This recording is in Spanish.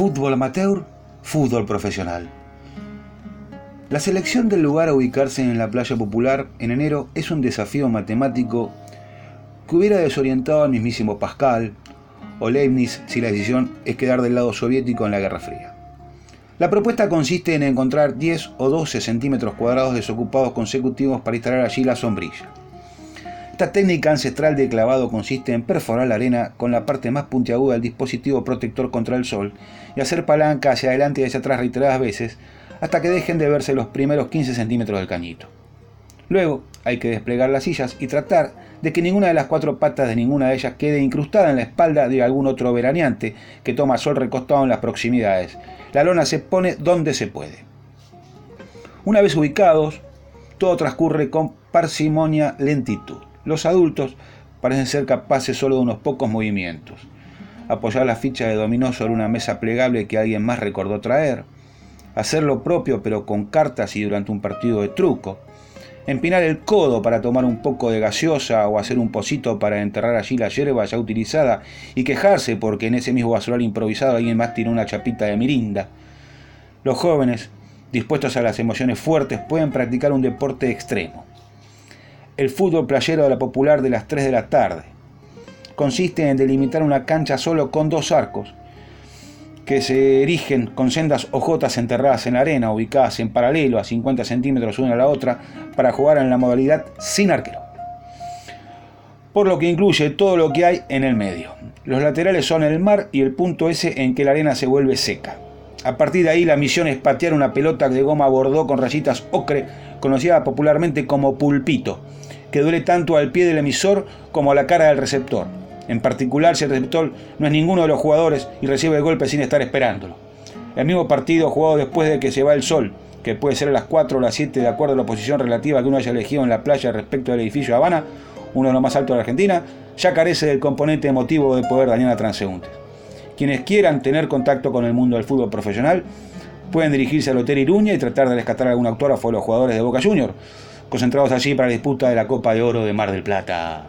Fútbol amateur, fútbol profesional. La selección del lugar a ubicarse en la playa popular en enero es un desafío matemático que hubiera desorientado al mismísimo Pascal o Leibniz si la decisión es quedar del lado soviético en la Guerra Fría. La propuesta consiste en encontrar 10 o 12 centímetros cuadrados desocupados consecutivos para instalar allí la sombrilla. Esta técnica ancestral de clavado consiste en perforar la arena con la parte más puntiaguda del dispositivo protector contra el sol y hacer palanca hacia adelante y hacia atrás reiteradas veces hasta que dejen de verse los primeros 15 centímetros del cañito. Luego hay que desplegar las sillas y tratar de que ninguna de las cuatro patas de ninguna de ellas quede incrustada en la espalda de algún otro veraneante que toma sol recostado en las proximidades. La lona se pone donde se puede. Una vez ubicados, todo transcurre con parsimonia lentitud. Los adultos parecen ser capaces solo de unos pocos movimientos. Apoyar la ficha de dominó sobre una mesa plegable que alguien más recordó traer. Hacer lo propio pero con cartas y durante un partido de truco. Empinar el codo para tomar un poco de gaseosa o hacer un pocito para enterrar allí la hierba ya utilizada y quejarse porque en ese mismo basural improvisado alguien más tiró una chapita de mirinda. Los jóvenes, dispuestos a las emociones fuertes, pueden practicar un deporte extremo el fútbol playero de la popular de las 3 de la tarde. Consiste en delimitar una cancha solo con dos arcos, que se erigen con sendas ojotas enterradas en la arena, ubicadas en paralelo a 50 centímetros una a la otra, para jugar en la modalidad sin arquero. Por lo que incluye todo lo que hay en el medio. Los laterales son el mar y el punto ese en que la arena se vuelve seca. A partir de ahí la misión es patear una pelota de goma bordó con rayitas ocre, conocida popularmente como pulpito, que duele tanto al pie del emisor como a la cara del receptor. En particular si el receptor no es ninguno de los jugadores y recibe el golpe sin estar esperándolo. El mismo partido jugado después de que se va el sol, que puede ser a las 4 o las 7 de acuerdo a la posición relativa que uno haya elegido en la playa respecto del edificio Habana, uno de los más altos de la Argentina, ya carece del componente emotivo de poder dañar a transeúntes. Quienes quieran tener contacto con el mundo del fútbol profesional pueden dirigirse al Hotel Iruña y tratar de rescatar algún autógrafo de los jugadores de Boca Juniors concentrados allí para la disputa de la Copa de Oro de Mar del Plata.